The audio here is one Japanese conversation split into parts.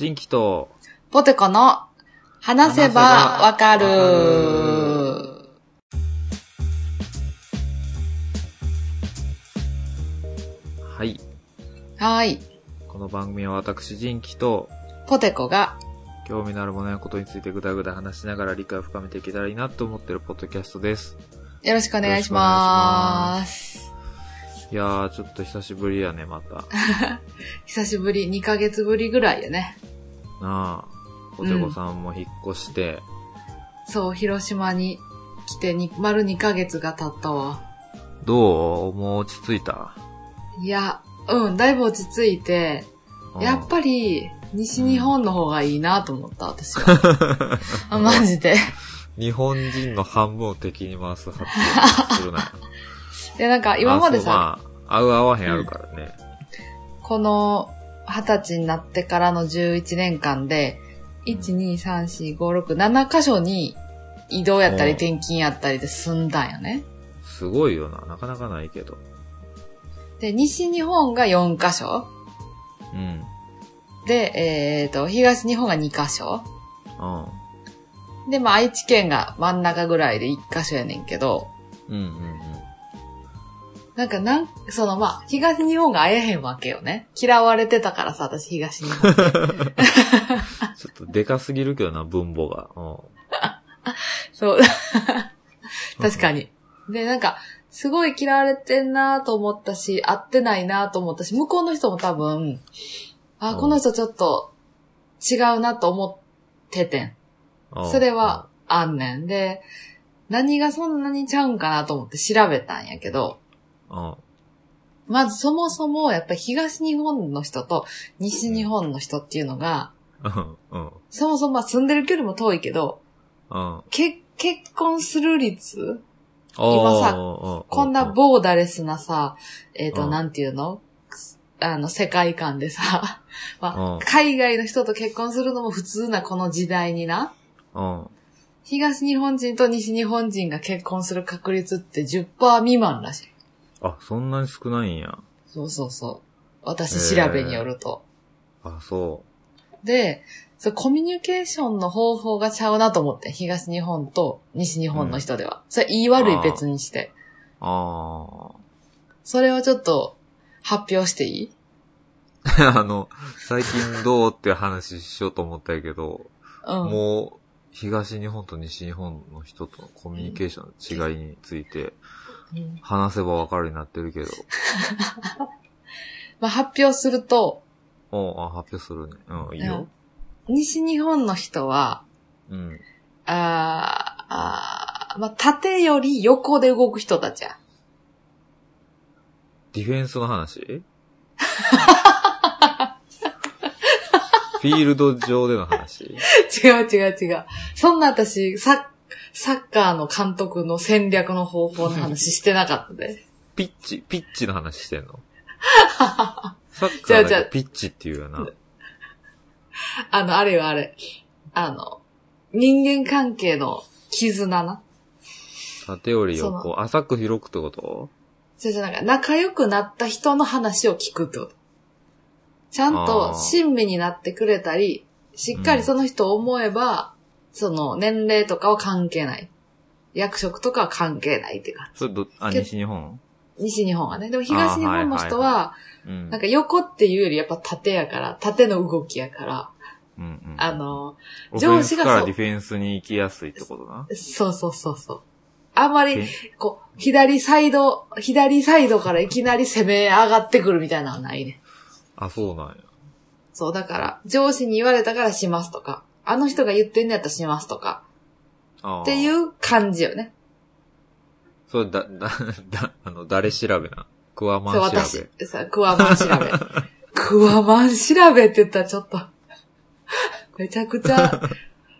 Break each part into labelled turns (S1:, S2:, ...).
S1: 人気と、
S2: ポテコの話せばわかる。
S1: はい。
S2: はい。
S1: この番組は私、人気と、
S2: ポテコが、
S1: 興味のあるものやことについてぐだぐだ話しながら理解を深めていけたらいいなと思ってるポッドキャストです。
S2: よろしくお願いします。
S1: いやー、ちょっと久しぶりやね、また。
S2: 久しぶり、2ヶ月ぶりぐらいやね。
S1: なあ、ポテコさんも引っ越して、
S2: そう、広島に来てに丸2ヶ月が経ったわ。
S1: どう？もう落ち着いた？
S2: いや、うん、だいぶ落ち着いて、やっぱり、西日本の方がいいなと思った、私は。あマジで。
S1: り、日本人の半分を敵に回す発言するな。
S2: で、なんか今までさ、
S1: あそうまあ、合う合わへんあるからね。
S2: この二十歳になってからの11年間で、1、2、3、4、5、6、7箇所に移動やったり転勤やったりで住んだんよね。
S1: すごいよな。なかなかないけど。
S2: で、西日本が4箇所。
S1: うん。
S2: で、えっ、と、東日本が2箇所。
S1: うん。
S2: で、まあ愛知県が真ん中ぐらいで1箇所やねんけど、
S1: うんうんうん。
S2: なんかなん、そのまあ、東日本が会えへんわけよね。嫌われてたからさ、私東日本。
S1: ちょっとでかすぎるけどな、分母が。うん
S2: そう。確かに。で、なんか、すごい嫌われてんなと思ったし、会ってないなと思ったし、向こうの人も多分、あ、
S1: うん
S2: この人ちょっと違うなと思っててんそれは、あんねん。で、何がそんなにちゃうんかなと思って調べたんやけど、
S1: うん。
S2: まずそもそもやっぱり東日本の人と西日本の人っていうのが、
S1: うん。うん。
S2: そもそもまあ住んでる距離も遠いけど、
S1: うん。
S2: け結婚する率
S1: 今
S2: さこんなボーダレスなさ、えっ、と、
S1: うん
S2: なんていうの？あの、世界観でさ、まあ
S1: うん
S2: 海外の人と結婚するのも普通なこの時代にな、
S1: うん。
S2: 東日本人と西日本人が結婚する確率って10%未満らしい。
S1: あ、そんなに少ないんや。
S2: そうそうそう。私調べによると。
S1: あ、そ
S2: で、そうコミュニケーションの方法がちゃうなと思って、東日本と西日本の人では。それ言い悪い別にして。
S1: う。あ
S2: それをちょっと発表していい？
S1: あ。あの、最近どうって話しようと思ったけど、
S2: うん。
S1: もう、東日本と西日本の人とのコミュニケーションの違いについて
S2: うん
S1: 話せばわかるようになってるけど。
S2: まあ、発表すると、
S1: おうあ、発表するね。うん、いいよ。
S2: 西日本の人は、
S1: うん。
S2: あーあーまあ、縦より横で動く人たちや。
S1: ディフェンスの話？フィールド上での話？
S2: 違う違う違う。そんな私、ササッカーの監督の戦略の方法の話してなかったで。
S1: ピッチ、ピッチの話してんの？サッカーピッチっていうよな。
S2: あの、あれよあれ。あの、人間関係の絆な。
S1: 縦より
S2: そ
S1: 横、浅く広くってこと？
S2: じゃじゃなんか仲良くなった人の話を聞くってこと。ちゃんと親身になってくれたり、しっかりその人を思えば、その年齢とかは関係ない。役職とかは関係ないっていうか。
S1: それど、あ、
S2: け
S1: 西日本？
S2: 西日本はね。でも東日本の人
S1: は。
S2: なんか横っていうよりやっぱ縦やから、縦の動きやから、
S1: うんうん。
S2: あの、上司がそう
S1: ディフェンスに行きやすいってことな。
S2: そうそうそうそう。あんまり
S1: け、
S2: こう、左サイド、左サイドからいきなり攻め上がってくるみたいなのはないね。
S1: あ、そうなんや。
S2: そう、だから、上司に言われたからしますとか、あの人が言ってんのやったらしますとか、
S1: あ。
S2: っていうう感じよね。
S1: それだ、だ、だ、あの、誰調べな？クワマン
S2: そう、
S1: 調べ。
S2: 私、さ、クワマン調べ。クワマン調べって言ったらちょっと、めちゃくちゃ、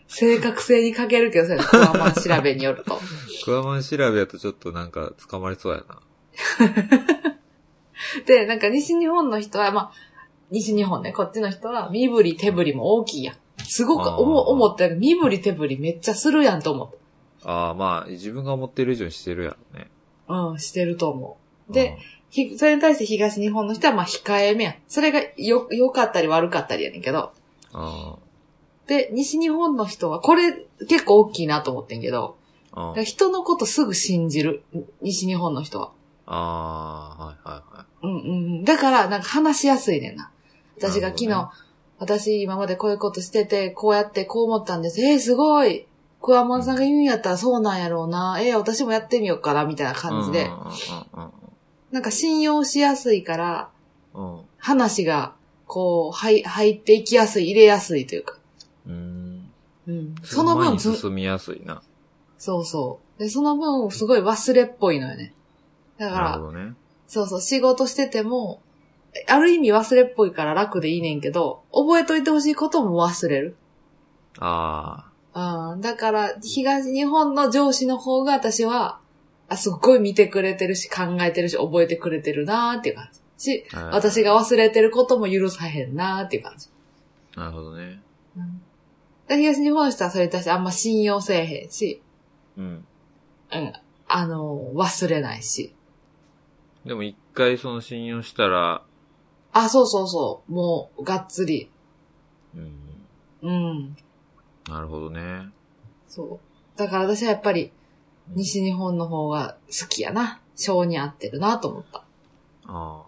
S2: 正確性に欠けるけど、それクワマン調べによると。
S1: クワマン調べやとちょっとなんか捕まりそうやな。
S2: で、なんか西日本の人は、まあ、西日本ね、こっちの人は身振り手振りも大きいやん。すごく思思ったより身振り手振りめっちゃするやんと思っ
S1: ああ、まあ、自分が思ってる以上にしてるやろね。
S2: た。うん、してると思う。で、ひそれに対して東日本の人はまあ控えめやん。それがよ、良かったり悪かったりやねんけど、
S1: あ
S2: で、西日本の人は、これ結構大きいなと思ってんけど、
S1: あ。あ
S2: だから人のことすぐ信じる。西日本の人は。
S1: ああ、はいはいはい。
S2: うんうんうん。だから、なんか話しやすいねんな。私が昨日、
S1: なるほ
S2: 私今までこういうことしてて、こうやってこう思ったんです。えー、すごい。クワモンさんが言うんやったらそうなんやろうな。えー、私もやってみようかな、みたいな感じで。
S1: うん
S2: なんか信用しやすいから、話が、こう、入入っていきやすい、入れやすいというか。
S1: うん。うん。
S2: うん。その分、ず
S1: 進みやすいな。
S2: そうそう。で、その分、すごい忘れっぽいのよね。だから
S1: ね。
S2: そうそう、仕事してても、ある意味忘れっぽいから楽でいいねんけど、覚えといてほしいことも忘れる。
S1: あ
S2: うん。だから、東日本の上司の方が私は、あ、すっごい見てくれてるし、考えてるし、覚えてくれてるなーっていう感じ。し、私が忘れてることも許さへんなーっていう感じ。
S1: なるほどね。
S2: うん。で東日本の人はそれに対してあんま信用せえへんし、
S1: うん。
S2: うん。あの、忘れないし。
S1: でも一回その信用したら、
S2: あ、そうそうそう。もう、がっつり。
S1: うん。
S2: うん。
S1: なるほどね。
S2: そう。だから私はやっぱり、西日本の方が好きやな。性に合ってるなと思った。
S1: ああ。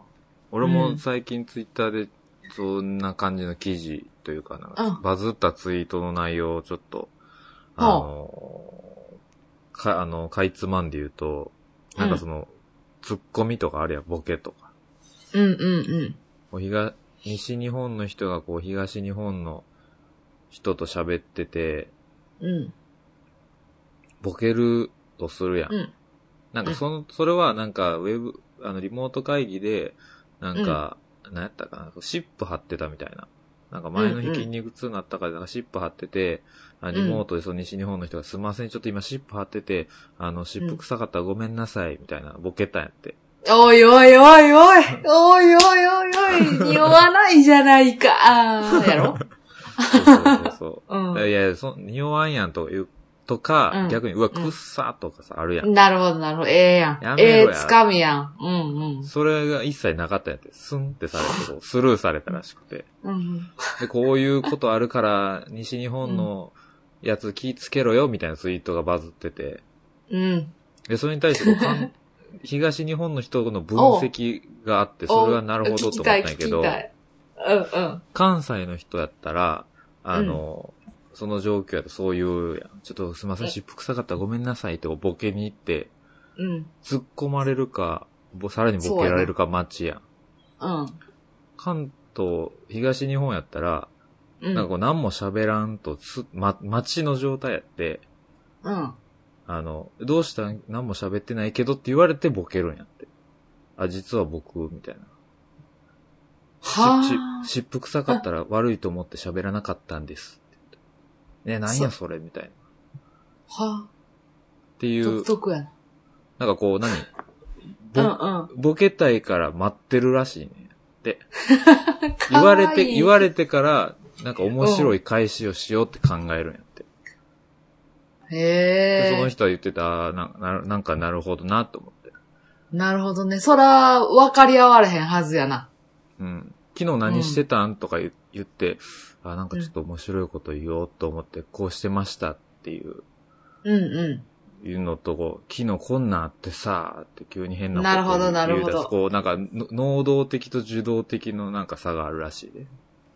S1: 俺も最近ツイッターでそんな感じの記事というかな、
S2: うん
S1: バズったツイートの内容をちょっと、あ
S2: はあ
S1: の、か、あの、かいつまんで言うと、なんかその、ツッコミとかあるやん、ボケとか。
S2: うんうんうん。
S1: こう東、西日本の人がこう東日本の人と喋ってて、
S2: うん。
S1: ボケるとするやん。
S2: うん。
S1: なんかその、それはなんかウェブ、あのリモート会議で、なんか、なんやったかな、シップ貼ってたみたいな。なんか前の日
S2: うんうん
S1: 筋肉痛になったから、なんかシップ貼ってて、あリモートでその西日本の人がすいません、ちょっと今シップ貼ってて、あの、湿布臭かったらごめんなさい、みたいな、ボケたんやって。
S2: おいおいおいおい、おいおいおいおい、匂わないじゃないか、やろ？
S1: そうそうそ、う
S2: ん、
S1: いや、そ匂わんやんという、とか、
S2: うん、
S1: 逆に、うわ、くっさとかさ、あるやん。
S2: なるほど、なるほど。ええやん。
S1: や
S2: ええー、つかみやん。うんうん。
S1: それが一切なかったんやって、スンってされて、スルーされたらしくて。
S2: うん。
S1: で、こういうことあるから、西日本のやつ気ぃつけろよ、みたいなツイートがバズってて。
S2: うん。
S1: で、それに対して、東日本の人の分析があって、それはなるほどと思ったんやけど。関西の人やったら、あの、その状況やとそういう。ちょっとすいません、
S2: え
S1: 湿布臭かったらごめんなさいってボケに行って、
S2: うん。
S1: 突っ込まれるか、ぼさらにボケられるか待ちやん。
S2: うん。
S1: 関東、東日本やったら、
S2: うん。
S1: なんかこう何も喋らんとつ、ま、待ちの状態やって、
S2: うん。
S1: あの、どうしたん何も喋ってないけどって言われてボケるんやって。あ、実は僕、みたいな。
S2: は
S1: し
S2: あ。
S1: し湿布臭かったら悪いと思って喋らなかったんです。ね、なんやそれみたいな。っ
S2: は
S1: てい
S2: あ。独
S1: う、
S2: 特やな。
S1: なんかこう何？
S2: うんうん。
S1: ぼ、ボケたいから待ってるらしいね。で、言われて、言わ
S2: れ
S1: れてから、なんか面白い返しをしようって考えるんや
S2: へえ。
S1: その人は言ってた、あなななんかなるほどなと思って。
S2: なるほどね。そら、分かり合われへんはずやな。
S1: うん。昨日何してたんとか言言って、あ、なんかちょっと面白いこと言おうと思って、こうしてましたっていう、
S2: うんう
S1: いうのと、こう昨日こんなんあってさ、って急に変なこと
S2: なるほどなるほど
S1: こう、なんか、の能動的と受動的のなんか差があるらしいで。
S2: ん。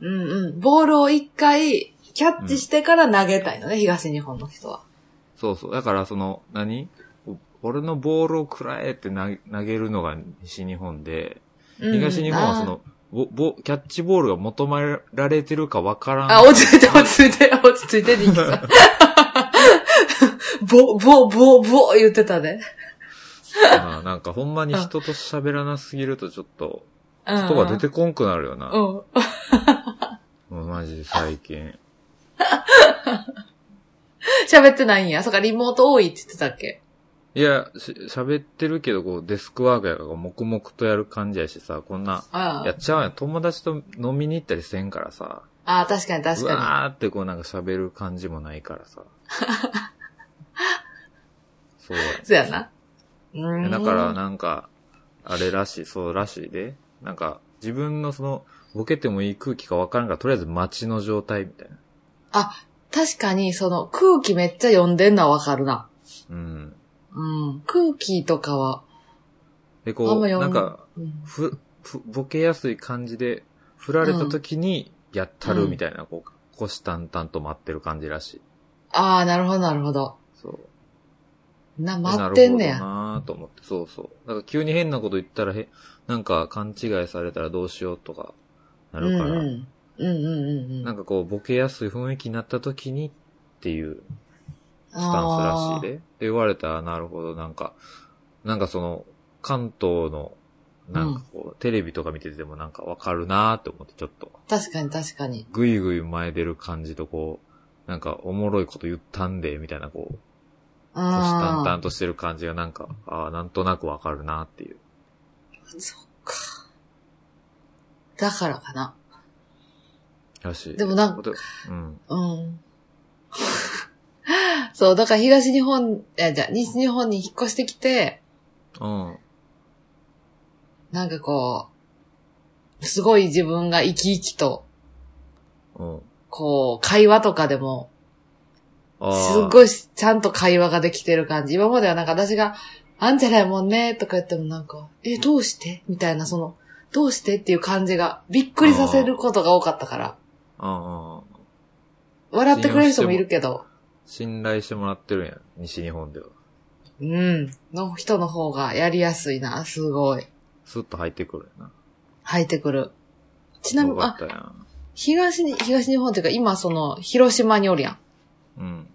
S2: うんうん。ボールを一回、キャッチしてから投げたいのね、東日本の人は。
S1: そうそう。だからその、何？俺のボールを食らえって投げ投げるのが西日本で、
S2: うん
S1: 東日本はそ、の、ボ、ボ、キャッチボールが求められてるかわからん。
S2: あ落ち着いて、落ち着いて、落ち着いて、人気さん。ボ、ボ、ボ、ボ言ってたね。
S1: まあなんかほんまに人と喋らなすぎるとちょっと、
S2: うん。
S1: 人が出てこんくなるよな。
S2: うん。
S1: マジで最近。
S2: 喋ってないんや。そっか、リモート多いって言ってたっけ？
S1: いや、し喋ってるけど、こう、デスクワークやから黙々とやる感じやしさ、こんな、
S2: あ
S1: やっちゃうやん。友達と飲みに行ったりせんからさ、
S2: あー、確かに確
S1: う
S2: か
S1: わーってこうなんか喋る感じもないからさ。そうや
S2: に。そうやな。うーん。
S1: だから、なんか、あれらしい、そうらしいで。なんか、自分のその、ボケてもいい空気かわからんから、とりあえず街の状態みたいな。
S2: あ、確かに、その空気めっちゃ読んでんのはわかるな。
S1: うん。
S2: うん。空気とかは、
S1: で、こ
S2: んま読
S1: なんか、
S2: うん
S1: ふ、ふ、ボケやすい感じで、振られた時に、やったるみたいな、こう、虎視眈々と待ってる感じらしい。
S2: ああ、なるほど、なるほど。
S1: そう。
S2: な、待ってんねや。
S1: なるほどなと思って、そうそう。だから急に変なこと言ったら、へ、なんか勘違いされたらどうしようとか、な
S2: うんうん。うんうんうんうん。
S1: なんかこう、ボケやすい雰囲気になった時にっていうスタンスらしいで。で、言われたら、なるほど、なんか、なんかその、関東の、なんかこう、テレビとか見ててもなんかわかるなーって思って、ちょっと、
S2: 確かに確かに。
S1: ぐいぐい前出る感じとこう、なんかおもろいこと言ったんで、みたいなこう、虎視眈々
S2: あ
S1: としてる感じがなんか、ああ、なんとなくわかるなっていう。
S2: あ、そっか。だからかな。
S1: らしい。
S2: でもなんか、
S1: うん。
S2: うん。そう、だから東日本、え、じゃあ西日本に引っ越してきて、
S1: うん。
S2: なんかこう、すごい自分が生き生きと、
S1: うん。
S2: こう、会話とかでも。すっごいちゃんと会話ができてる感じ。今まではなんか私が、あんじゃないもんね、とか言ってもなんか、え、どうして？みたいな、その、どうして？っていう感じが、びっくりさせることが多かったから。
S1: うんうん。
S2: 笑ってくれる人もいるけど、
S1: 信頼してもらってるんや、西日本では。
S2: うん、の人の方がやりやすいな、すごい。
S1: スッと入ってくるやな。
S2: 入ってくる。ちなみに、あ。東に、東日本っていうか今その、広島におるやん。
S1: うん。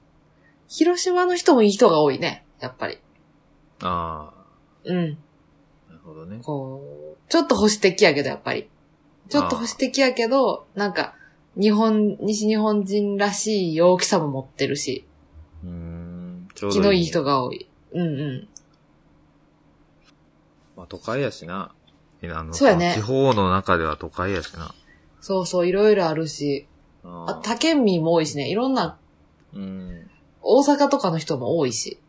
S2: 広島の人もいい人が多いね、やっぱり。
S1: あ
S2: うん。
S1: あ、なるほどね。
S2: こう、ちょっと保守的やけど、やっぱり。ちょっと保守的やけど、なんか、日本、西日本人らしい陽気さも持ってるし、
S1: うーん、ちょうど
S2: 気のいい
S1: ね
S2: 人が多い。うんうん。
S1: まあ都会やしな。あの
S2: そうやね
S1: 地方の中では都会やしな。
S2: そうそう、いろいろあるし、
S1: あ
S2: あ、他県民も多いしね、いろんな、
S1: うん。
S2: 大阪とかの人も多いし、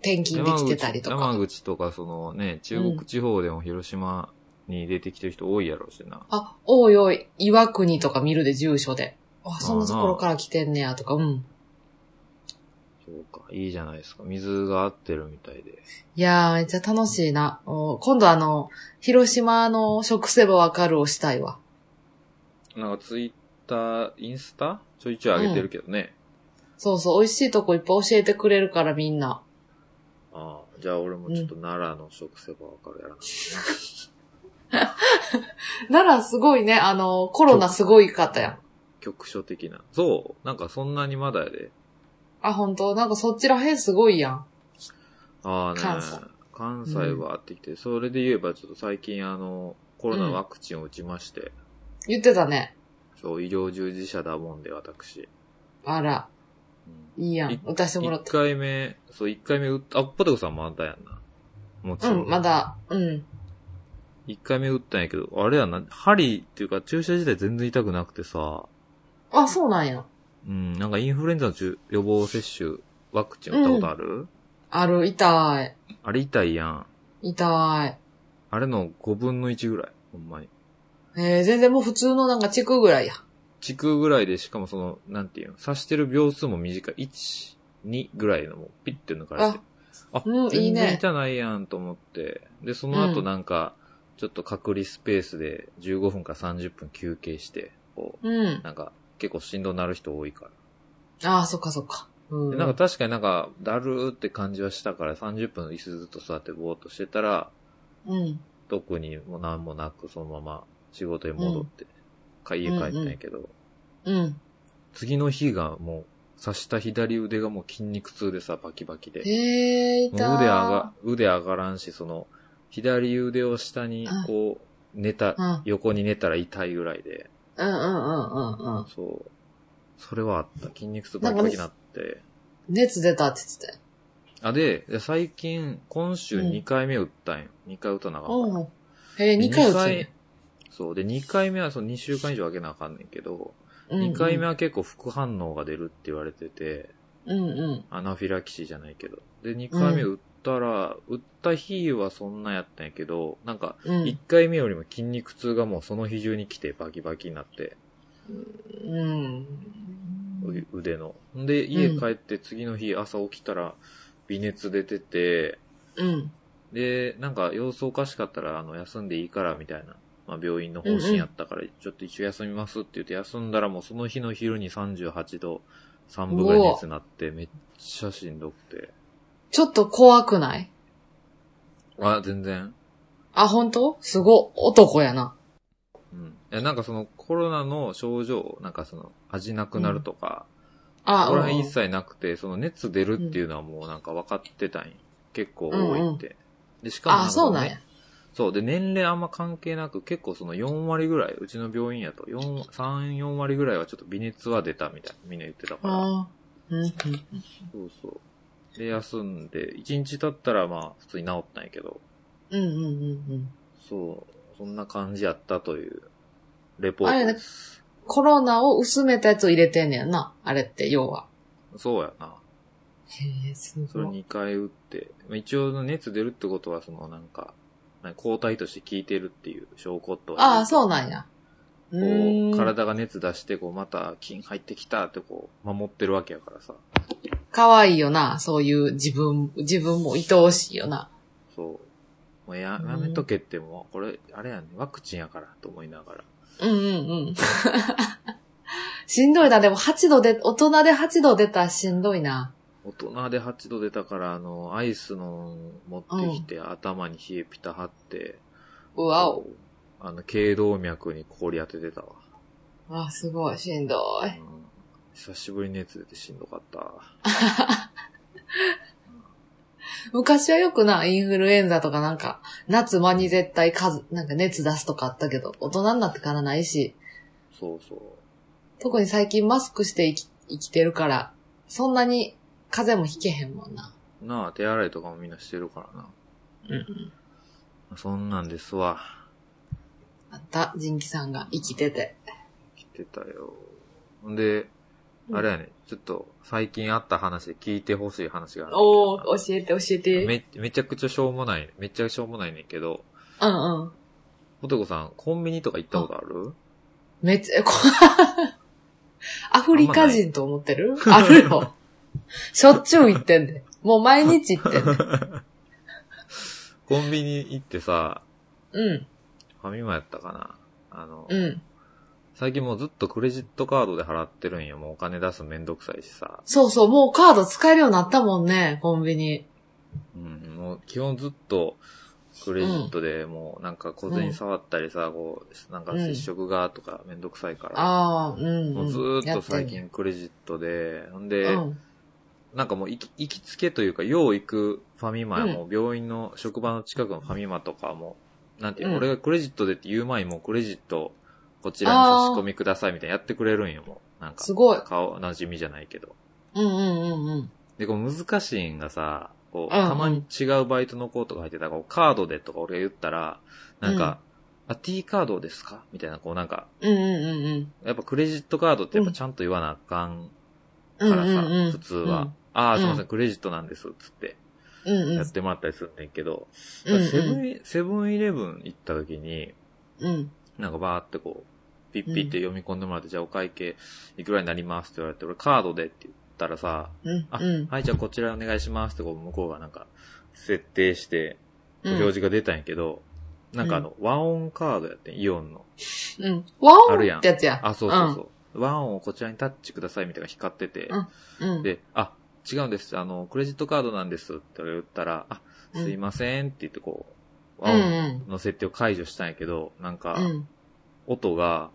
S2: 転勤できてたりと
S1: 山
S2: か。
S1: 口とかそのね、中国地方でも広島に出てきてる人多いやろうしな。
S2: あ、多い多い、岩国とか見るで、住所で。あ、そんなところから来てんねや、とか、うん。
S1: そうか、いいじゃないですか。水が合ってるみたいで。
S2: いやー、めっちゃ楽しいな。お今度あの、広島の食せばわかるをしたいわ。
S1: なんかツイッター、インスタ？ちょいちょい上げてるけどね。
S2: そうそう、美味しいとこいっぱい教えてくれるからみんな。
S1: ああ、じゃあ俺もちょっと奈良の食せばわかるやらな。
S2: ならすごいね、あの、コロナすごいかったやん。
S1: 局所的な。そうなんかそんなにまだやで。
S2: あ、本当？なんかそっちらへんすごいやん。
S1: ああね。
S2: 関西
S1: 関西はあってきて、それで言えばちょっと最近あの、コロナワクチンを打ちまして、
S2: 言ってたね。
S1: そう、医療従事者だもんで私。
S2: あら、
S1: うん
S2: いいやん
S1: い。
S2: 歌してもらっ
S1: 一
S2: て。
S1: 回目、そう、一回目打った、あ、ポテコさんもあったやんな。もちろん。
S2: うん、まだ、うん。
S1: 一回目打ったんやけど、あれやな、針っていうか注射自体全然痛くなくてさ、
S2: あ、そうなんや。
S1: うん、なんかインフルエンザの注予防接種、ワクチン打ったことある、
S2: ある、痛い。
S1: あれ痛いやん。
S2: 痛い。
S1: あれの5分の1ぐらい。ほんまに。
S2: えー、全然もう普通のなんかチクぐらいや。
S1: 地区ぐらいで、しかもその、なんていうの、刺してる秒数も短い。1、2ぐらいのもうピッて抜かれて。あ、
S2: うんいい
S1: 全然
S2: ね
S1: 痛ないやんと思って。で、その後
S2: うん
S1: なんか、ちょっと隔離スペースで15分か30分休憩して、こ
S2: うん
S1: う、。なんか、結構しんどなる人多いから。
S2: ああ、そっかそっか。うん。
S1: でなんか確かになんか、だるーって感じはしたから30分椅子ずっと座ってぼーっとしてたら、
S2: うん。
S1: 特にもう何もなくそのまま仕事に戻って、か家帰ったんやけど、
S2: うん。
S1: 次の日がもう、刺した左腕がもう筋肉痛でさ、バキバキで。
S2: へえ、
S1: もう
S2: 痛い。
S1: 腕上が、腕上がらんし、その、左腕を下にこう、寝た、
S2: うん
S1: 横に寝たら痛いぐらいで、
S2: うんうんうんうんうん。
S1: そう。それはあった。筋肉痛バキバキになって。
S2: 熱出たって言ってたよ。
S1: あ、で、で最近、今週
S2: うん
S1: 2回目打ったんよ。2回打たなあかんから。
S2: うん。へえ、2回打つ
S1: 二
S2: ね。
S1: そう。で、2回目はその2週間以上空けなあかんねんけど、
S2: うんうん
S1: 2回目は結構副反応が出るって言われてて、
S2: うんうん。
S1: アナフィラキシーじゃないけど。で、2回目打っったら、打った日はそんなやったんやけど、なんか、
S2: うん。
S1: 1回目よりも筋肉痛がもうその日中に来てバキバキになって、
S2: うん。
S1: う腕の。んで、家帰って次の日朝起きたら微熱出てて、
S2: うん。
S1: で、なんか様子おかしかったら、あの、休んでいいからみたいな、まあ病院の方針やったから、ちょっと一応休みますって言って休んだらもうその日の昼に38度3分ぐらい熱なって、めっちゃしんどくて。
S2: ちょっと怖くない？
S1: あ、全然。
S2: あ、本当？すご、男やな。
S1: うん。いや、なんかそのコロナの症状、なんかその味なくなるとか、
S2: あ、
S1: これは
S2: うん
S1: 一切なくて、その熱出るっていうのはもうなんか分かってたんよ。結構多いって。で、しかもなん
S2: あ、
S1: か
S2: そうなんや
S1: ね。そう。で、年齢あんま関係なく、結構その4割ぐらい、うちの病院やと、4、3、4割ぐらいはちょっと微熱は出たみたいな、みんな言ってたから。
S2: あーうんうん
S1: そうそう。で、休んで、1日経ったらまあ、普通に治ったんやけど、
S2: うんうんうんうん。
S1: そう。そんな感じやったという、レポートです。
S2: コロナを薄めたやつを入れてんねやな。あれって、要は。
S1: そうやな。
S2: へえ、す
S1: それ
S2: ごい。
S1: 2回打って、まあ一応熱出るってことは、そのなんか、なんか抗体として効いてるっていう証拠と
S2: ああ、そうなんや。う
S1: こ
S2: ー。
S1: うん体が熱出して、こう、また菌入ってきたってこう、守ってるわけやからさ。
S2: かわいいよな。そういう自分、自分も愛おしいよな。
S1: そう。もうや、
S2: うん
S1: やめとけってもう、これ、あれやね、ワクチンやから、と思いながら。
S2: うんうんうん。しんどいな。でも8度で、大人で8度出たらしんどいな。
S1: 大人で8度出たから、あの、アイスの持ってきて、頭に冷えピタ貼って、
S2: うわお。
S1: あの、頸動脈に氷当ててたわ。
S2: あ、すごい、しんどい。
S1: うん久しぶりに熱出てしんどかった。
S2: 昔はよくな、インフルエンザとかなんか、夏間に絶対数、なんか熱出すとかあったけど、大人になってからないし、
S1: そうそう。
S2: 特に最近マスクして生き生きてるから、そんなに風邪もひけへんもんな。
S1: なあ、手洗いとかもみんなしてるからな。
S2: うんうん。
S1: そんなんですわ。
S2: あった、ジンキさんが生きてて。
S1: 来てたよ。ほんで、あれやね、ちょっと最近あった話で聞いてほしい話がある
S2: おー、教えて教えて。
S1: め、めちゃくちゃしょうもない、めっちゃしょうもないねんけど、
S2: うんうん。
S1: ポテコさん、コンビニとか行ったことある？
S2: めっちゃ、こ アフリカ人と思ってる？あるよ。しょっちゅう行ってんで。もう毎日行ってんで。
S1: コンビニ行ってさ、
S2: うん、
S1: ファミマやったかな？あの、
S2: うん。
S1: 最近もうずっとクレジットカードで払ってるんよ。もうお金出すのめんどくさいしさ。
S2: そうそう、もうカード使えるようになったもんね、コンビニ。
S1: うん、もう基本ずっとクレジットでもうなんか小銭触ったりさ、こう、なんか接触がとかめんどくさいから。
S2: ああ、うん、うん。
S1: もうずーっと最近クレジットで、ほんで、
S2: うん。
S1: なんかもう行き行きつけというか、よう行くファミマやもう病院の職場の近くのファミマとかも、なんていうの、
S2: うん
S1: 俺がクレジットでって言う前にもうクレジットこちらに差し込みくださいみたいなやってくれるんよ、もう。なんか
S2: す、ごい。
S1: 顔馴染みじゃないけど。
S2: うんうんうんうん。
S1: で、こう難しいんがさ、こう、
S2: うん
S1: たまに違うバイトの子とか入ってたら、こうカードでとか俺が言ったら、なんか、あ、T カードですか？みたいな、こうなんか、
S2: うんうんうんうん。
S1: やっぱクレジットカードってやっぱちゃんと言わなあかん
S2: うん
S1: からさ、
S2: うんうん
S1: 普通は。ああ、すいません、
S2: うん
S1: クレジットなんです、つって、
S2: うんうん。
S1: やってもらったりするんだけど、
S2: うんうん
S1: セブンイ、セブンイレブン行った時に、
S2: うん。
S1: なんかバーってこう、ピッピって読み込んでもらって、じゃあお会計いくらになりますって言われて、俺カードでって言ったらさ、あ、
S2: うんうん。
S1: はい、じゃあこちらお願いしますってこう向こうがなんか、設定して、
S2: うん
S1: 表示が出たんやけど、なんかあの、和音カードやってん、イオンの。
S2: うん。ワオ
S1: あるやん
S2: ってやつや。
S1: あ、そうそうそう。和音をこちらにタッチくださいみたいな光ってて、
S2: うん。うん。
S1: で、あ、違うんです。あの、クレジットカードなんですって言ったら、あ、すいませんって言ってこう、和
S2: うん
S1: 音の設定を解除したんやけど、なんか
S2: う、ん。
S1: 音が、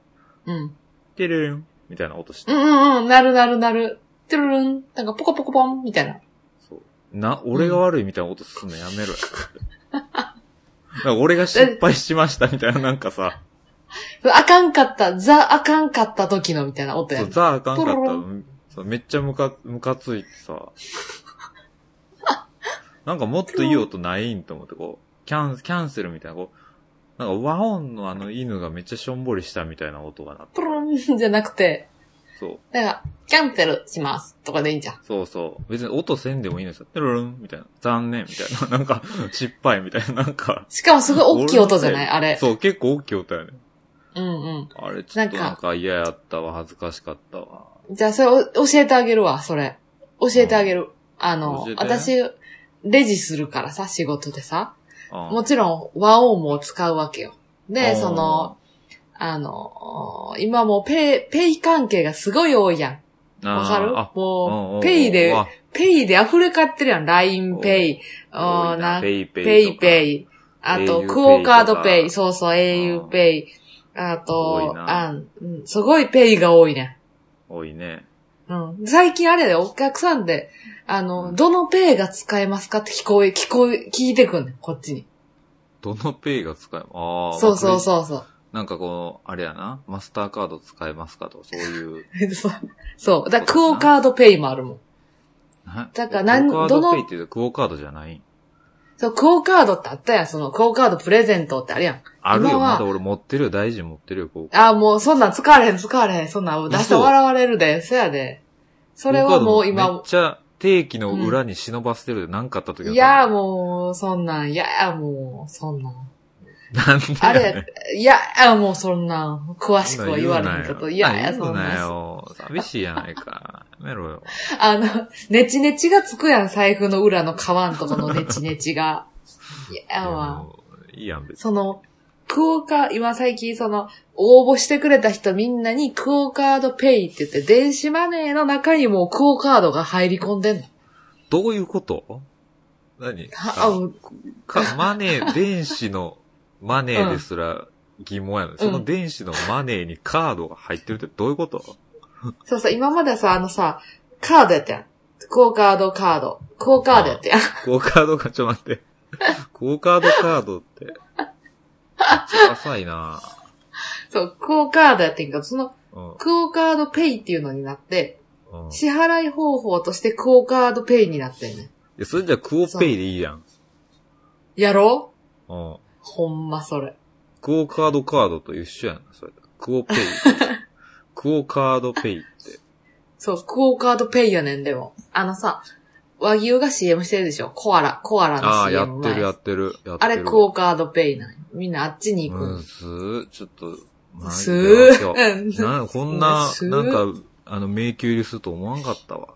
S2: うん。
S1: テレルンみたいな音して
S2: うんうんうん。なるなるなる。トゥルルン。なんかポコポコポンみたいな。
S1: そう。な、俺が悪いみたいな音すんのやめろよ。なんか俺が失敗しましたみたいな、なんかさ、
S2: あかんかった、ザあかんかった時のみたいな音や
S1: そう、
S2: ね。
S1: ザあかんかっためっちゃムカ、ムカついてさ、なんかもっといい音ないんと思って、こう、キャン、キャンセルみたいな、こう、なんか和音のあの犬がめっちゃしょんぼりしたみたいな音がなって。
S2: プルンじゃなくて、
S1: そう。
S2: だから、キャンセルしますとかでいいんじゃん。
S1: そうそう。別に音せんでもいいんですよ。テロルンみたいな。残念みたいな。なんか、失敗みたいな。なんか。
S2: しかもすごい大きい音じゃない？あれ。
S1: そう、結構大きい音やね。
S2: うんうん。
S1: あれ、ちょっと
S2: なんか
S1: 嫌やったわ。恥ずかしかったわ。
S2: じゃあ、それお教えてあげるわ、それ。教えてあげる。あの
S1: 教え、て
S2: 私、レジするからさ、仕事でさ。
S1: あ
S2: もちろん、和音も使うわけよ。で、その、あの、今もうペイ、ペイ関係がすごい多いやん。わかる？
S1: あ
S2: もう、ペイでペイで溢れかってるやん。LINE ペイ、
S1: ペイペイとか。
S2: ペイペイ。あと、クオカードペイ。そうそう、au ペイ。あとあうんすごいペイが多いね。
S1: 多いね。
S2: うん。最近あれだよ、お客さんで、あの、
S1: うん
S2: どのペイが使えますかって聞こえ、聞こえ、聞いてくんねん、こっちに。
S1: どのペイが使えああ。
S2: そうそう
S1: う。
S2: そうそう。
S1: なんかこう、あれやな。マスターカード使えますかとか、そういう。
S2: そう。そう。だクオカードペイもあるもん。
S1: な
S2: だからなん
S1: クオカー
S2: どの
S1: ドペイってクオカードじゃない？
S2: そう、クオカードってあったやん。その、クオカードプレゼントってあるやん。
S1: あるよ。まだ俺持ってるよ。大事に持ってるよ、クオカード。
S2: ああ、もうそんなん使われへん、使われへん。そんなん出して笑われるで。そやで。それはもう
S1: クオカードめっ
S2: 今、
S1: ちゃ定期の裏に忍ばせてるで、何かあった時
S2: いや、もう、そんなん、いや、もう、そんなん。
S1: なんで
S2: あれ、いや、もうそんなん、詳しくは言われへんけど、いやいや、そん
S1: な。よ。寂しいやないか。やめろよ。
S2: あの、ネチネチがつくやん、財布の裏のカバンとかのネチネチが。いやわ。
S1: いいやん、別に。
S2: その、クオカ、今最近その、応募してくれた人みんなにクオカードペイって言って、電子マネーの中にもクオカードが入り込んでんの。
S1: どういうこと？何？
S2: あ
S1: あかマネー、電子のマネーですら 疑問やの、その電子のマネーにカードが入ってるってどういうこと？
S2: そうそう、今まではさ、あのさ、カードやったやん。クオカードカード。クオカードやったやん。
S1: クオカードか、ちょ待って。クオカードカードって。浅いな
S2: そう、クオカードやってんけど、その、
S1: うん
S2: クオカードペイっていうのになって、
S1: うん。い
S2: 支払い方法としてクオカードペイになってんねん。
S1: や、それじゃクオペイでいいやん。
S2: やろ？う
S1: うん。
S2: ほんまそれ。
S1: クオカードカードと一緒やん。それ。クオペイ。クオカードペイって。
S2: そう、クオカードペイやねん、でも。あのさ、和牛が CM してるでしょ？コアラ、コアラの CM
S1: ああ、やってるや
S2: 前
S1: ってる。やってる。
S2: あれクオカードペイなん？よみんなあっちに行く
S1: うん、
S2: の。
S1: すー、ちょっと、マジ
S2: すー。
S1: 日 な、こんな、
S2: すー
S1: なんか、あの、迷宮入りすると思わんかったわ。こ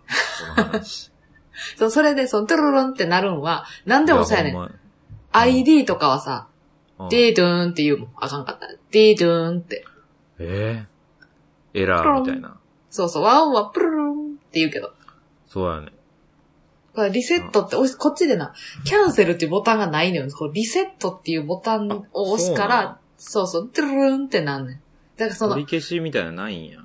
S1: の話。
S2: そう、それで、その、トゥルルンってなるんは、なんでもそうやねん。
S1: いほんま
S2: ID とかはさ、
S1: うん
S2: デードゥーンって言うもん。あかんかった。デードゥーンって。
S1: ええエラーみたいな。
S2: そうそう、ワンはプルルンって言うけど。
S1: そうやね。
S2: これリセットって押し、こっちでな、キャンセルっていうボタンがないのよ。こうリセットっていうボタンを押すから、そうそう、トゥルルンってなんねん。だからその
S1: 取り、消しみたいなのないんや。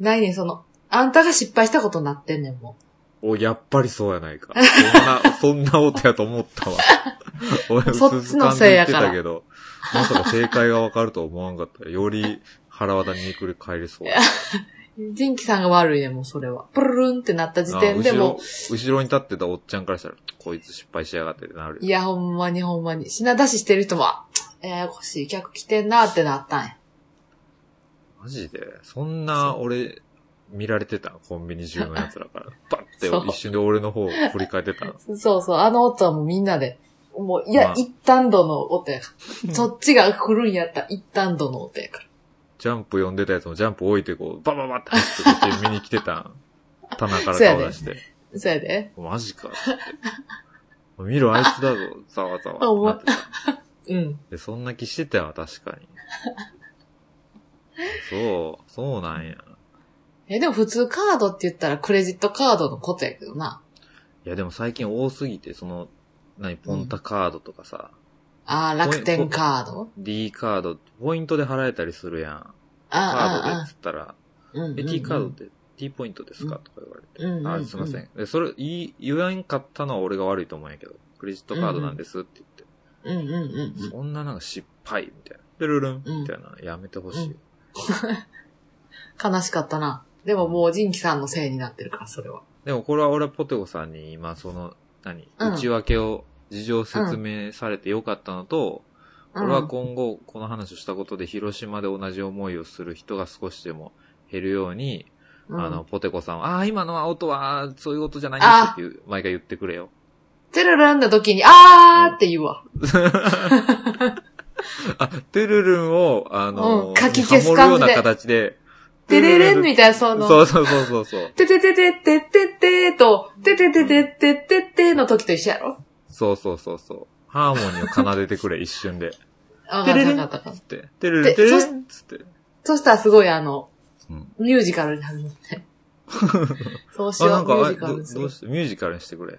S2: ないねん、その、あんたが失敗したことになってんねん、も
S1: お、やっぱりそうやないか。そんな、そんな音やと思ったわ。俺、
S2: そっちのせいやから
S1: たけど、まさか正解がわかるとは思わんかった。より腹渡にくり返りそう。
S2: う。ジンキさんが悪いねん、もうそれは。プルルンってなった時点で
S1: あ
S2: も
S1: 後ろ、後ろに立ってたおっちゃんからしたら、こいつ失敗しやがってってなる
S2: う、いや、ほんまにほんまに。品出ししてる人も、あえやこしい客来てんなってなったんや。
S1: マジで？そんな、俺、見られてた？コンビニ中の奴らから。パッて一瞬で俺の方振り返ってた。
S2: そうそう、あの音はもうみんなで、もう、いや、
S1: まあ
S2: 一旦度の音やから。そっちが来るんやったら一旦度の音やから。
S1: ジャンプ読んでたやつもジャンプ置いてこう、バババって走ってこっちに見に来てたん。棚から顔出して。
S2: そうやで。
S1: マジかっつって。見ろ、あいつだぞ、ざわざわ。
S2: お前
S1: なってた
S2: うん。
S1: で、そんな気してたよ、確かに。そう、そうなんや。
S2: え、でも普通カードって言ったらクレジットカードのことやけどな。
S1: いや、でも最近多すぎて、その、何、ポンタカードとかさ、
S2: ああ、楽天カード
S1: ？D カード、ポイントで払えたりするやん。
S2: あ
S1: カ
S2: あ、
S1: ードでつったら、え、
S2: うん
S1: T カードって T ポイントですかとか言われて。
S2: うんうんうん
S1: あ、すいません。で、それ、言い、言わんかったのは俺が悪いと思うんやけど、クレジットカードなんですって言って。
S2: うんうんうんうん。
S1: そんななんか失敗みたいな。ルルルン
S2: うん
S1: みたいなのやめてほしいよ。
S2: 悲しかったな。でももうジンキさんのせいになってるから、それは。
S1: でもこれは俺はポテコさんに今その、何、
S2: うん
S1: 内訳を、事情説明されてよかったのと、
S2: うん
S1: 俺は今後この話をしたことで広島で同じ思いをする人が少しでも減るように、
S2: うん
S1: あの、ポテコさんは、ああー、今の音は、そういう音じゃないんですっていう、毎回言ってくれよ。
S2: てるるんの時に、あーって言うわ。
S1: あ、トゥルルンを、あの、
S2: うん書き消す感じで
S1: ような形で。
S2: てれれんみたいな、その、
S1: そうそうそうそうそう。
S2: てててててててと、ててててててての時と一緒やろ
S1: そうそうそうそう。ハーモニーを奏でてくれ、一瞬で。
S2: あ、わかったわかっ
S1: つって。てるるてるるんつって。
S2: そしたらすごいあの、
S1: うん
S2: ミュージカルになるのね。そうし
S1: あ、
S2: よう、
S1: なんか、
S2: ミュー
S1: あ
S2: ジカルにする
S1: どどうして、ミュージカルにしてくれ。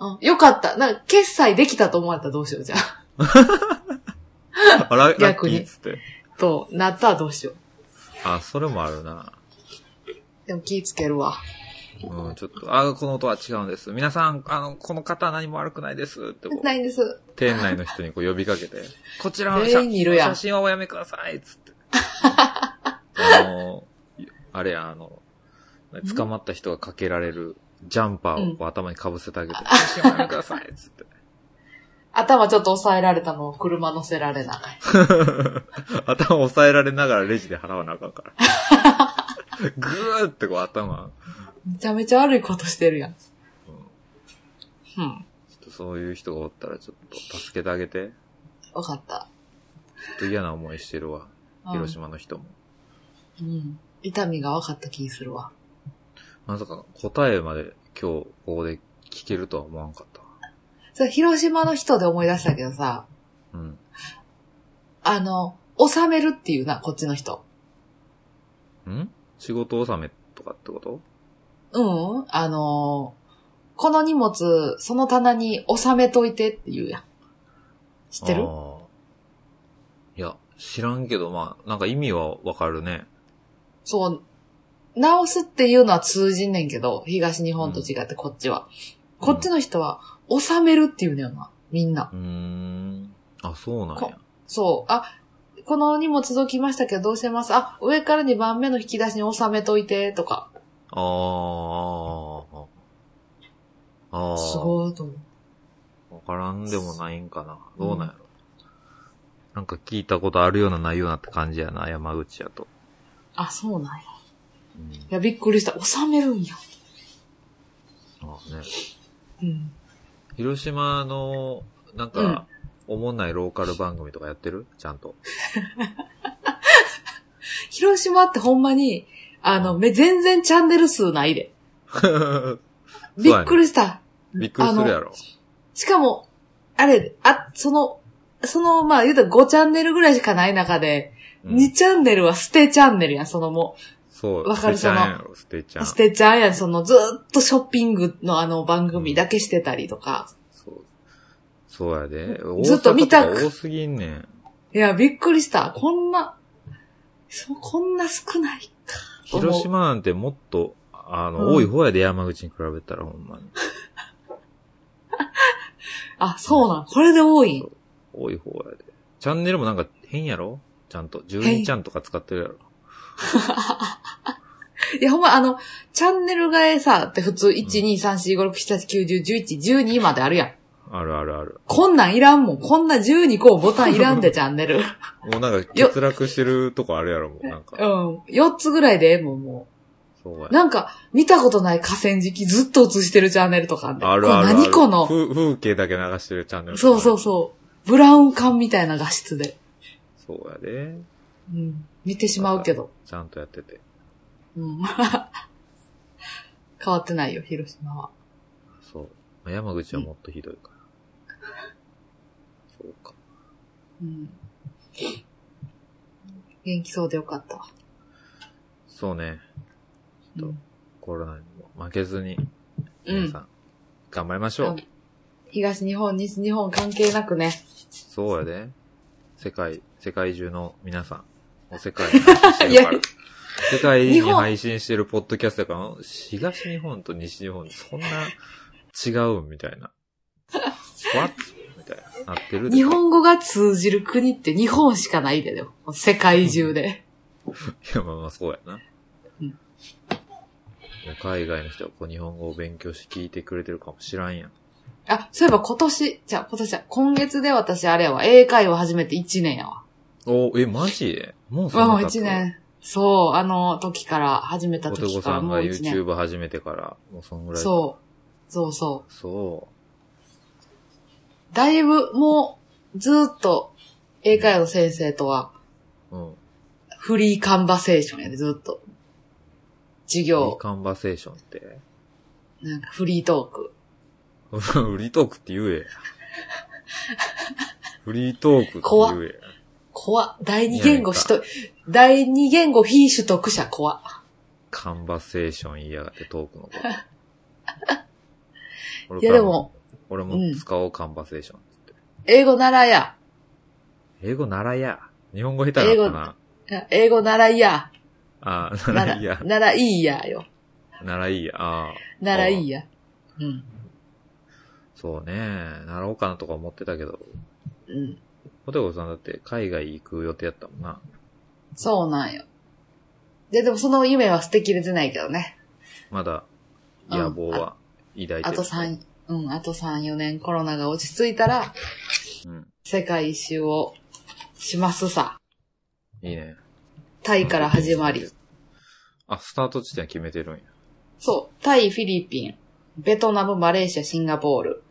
S2: うん。よかった。なんか、決済できたと思われたらどうしよう、じゃあ。
S1: あ
S2: 逆に
S1: つって。
S2: と、なったらどうしよう。
S1: あ、それもあるな。
S2: でも気ぃつけるわ。
S1: うん、ちょっと、あ、この音は違うんです。皆さん、あの、この方は何も悪くないですってこう、
S2: ないんです。
S1: 店内の人にこう呼びかけて、こちらは
S2: 全員にいるやん
S1: 写真はおやめくださいっつって。あの、あれや、あの、捕まった人がかけられるジャンパーを頭にかぶせてあげて、写真はおやめくださいっつって。
S2: 頭ちょっと押さえられたのを車乗せられない。
S1: 頭押さえられながらレジで払わなあかんから。ぐーってこう頭、
S2: めちゃめちゃ悪いことしてるやん。
S1: うん
S2: うん。
S1: ちょっとそういう人がおったらちょっと助けてあげて。
S2: わかった。
S1: ちょっと嫌な思いしてるわ。
S2: うん
S1: 広島の人も。
S2: うん。痛みが分かった気するわ。
S1: まさか答えまで今日ここで聞けるとは思わんかったわ。
S2: それ、広島の人で思い出したけどさ、
S1: うん。
S2: あの、収めるっていうな、こっちの人。
S1: ん？仕事納めとかってこと？
S2: うん、あのこの荷物、その棚に収めといてって言うやん。知ってる？
S1: いや、知らんけど、まあ、なんか意味はわかるね。
S2: そう、直すっていうのは通じんねんけど、東日本と違ってこっちは。こっちの人は、収めるって言うねよな、みんな。
S1: うーん。あ、そうなんや。
S2: そう、あ、この荷物届きましたけどどうしてます？あ、上から2番目の引き出しに収めといて、とか。
S1: あー。あー。
S2: すごいと思う。
S1: わからんでもないんかな。どうなんやろ。なんか聞いたことあるようなないようなって感じやな、山口やと。
S2: あ、そうなんや。
S1: うん。
S2: いや、びっくりした。収めるんや。
S1: あね。
S2: うん。
S1: 広島の、なんか、おもんないローカル番組とかやってる？ちゃんと。
S2: 広島ってほんまに、あの、め、全然チャンネル数ないで。びっくりした。
S1: びっくりするやろ。
S2: しかも、あれ、あ、その、その、まあ言うたら5チャンネルぐらいしかない中で、
S1: うん
S2: 2チャンネルは捨てチャンネルやん、そのも
S1: そう。
S2: わかる？
S1: 捨てちゃんやろ、捨てちゃ
S2: う、
S1: ん。
S2: 捨てちゃんやん、そのずーっとショッピングのあの番組だけしてたりとか。
S1: そう。そうやで。
S2: ずっと見た
S1: 大阪とか多すぎんねん。
S2: いや、びっくりした。こんな、そう、こんな少ないか。
S1: 広島なんてもっと、あの、
S2: うん
S1: 多い方やで、山口に比べたらほんまに。
S2: あ、そうなん。これで多い？ん。
S1: 多い方やで。チャンネルもなんか変やろ？ちゃんと。12ちゃんとか使ってるやろ。
S2: いや、ほんま、あの、チャンネル替えさ、って普通、1、2、3、4、5、6、7、8、9、10、11、12まであるやん。
S1: あるあるある。
S2: こんなんいらんもん。こんな12個ボタンいらんで、チャンネル。
S1: もうなんか欠落してるとこあるやろ、もうなんか。
S2: うん。4つぐらいでええもん、も
S1: そうや
S2: う。。なんか、見たことない河川敷ずっと映してるチャンネルとかあんで
S1: あるあるある。
S2: これ何この、
S1: 風風景だけ流してるチャンネル。
S2: そうそうそう。ブラウン管みたいな画質で。
S1: そうやで。
S2: うん。見てしまうけど。
S1: ちゃんとやってて。
S2: うん。変わってないよ、広島は。
S1: そう。山口はもっとひどいから。そうか。
S2: うん。元気そうでよかったわ。
S1: そうね。ちょっとコロナにも負けずに、
S2: うん
S1: 皆さん、頑張りましょう。
S2: うん東日本、西日本関係なくね。
S1: そうやで。世界、世界中の皆さん、もう世界に配信してる。世界に配信してるポッドキャストだから、東日本と西日本、そんな違うんみたいな。What? な。なってるで
S2: 日本語が通じる国って日本しかないでよ。世界中で。
S1: いや、まあまあそうやな。
S2: うん
S1: 海外の人はこう日本語を勉強して聞いてくれてるかもしらんやん。
S2: あ、そういえば今年、じゃあ今年は、今月で私あれやわ、英会話始めて1年やわ。
S1: おえ、マジ？でもうそん
S2: もう
S1: な経つ
S2: 1年そう、あの時から、始めた時から
S1: こさんが。YouTube 始めてから、もうそんぐらい。う。
S2: そう。そうそう。
S1: そ
S2: だいぶ、もう、ずーっと、英会話の先生とは、
S1: う。うん。
S2: フリーカンバセーションやで、ずっと。授
S1: フリー
S2: 業、
S1: カンバセーションって。
S2: なんかフリートーク。
S1: フリートークって言えや。フリートークって言えや。
S2: 怖っ第二言語しと、第二言語非取得者怖っ
S1: カンバセーション言いやがってトークのこと。俺
S2: いやでも、
S1: 俺も使おう、カンバセーションって。
S2: 英語習いや。
S1: 英語習いや。日本語下手だったな。
S2: 英語習いや。
S1: ああ、習いや。
S2: 習いいやよ。
S1: 習いや。ああ。
S2: 習いや。うん。
S1: そうね。習おうかなとか思ってたけど。
S2: うん。
S1: ポテコさんだって海外行く予定やったもんな。
S2: そうなんよ。で、でもその夢は捨てきれてないけどね。
S1: まだ野望は抱いてる。
S2: あと3、うん、あと3、4年コロナが落ち着いたら、
S1: うん。
S2: 世界一周をしますさ。
S1: いいね。
S2: タイから始まり。
S1: あ、スタート地点決めてるんや。
S2: そう。タイ、フィリピン、ベトナム、マレーシア、シンガポール、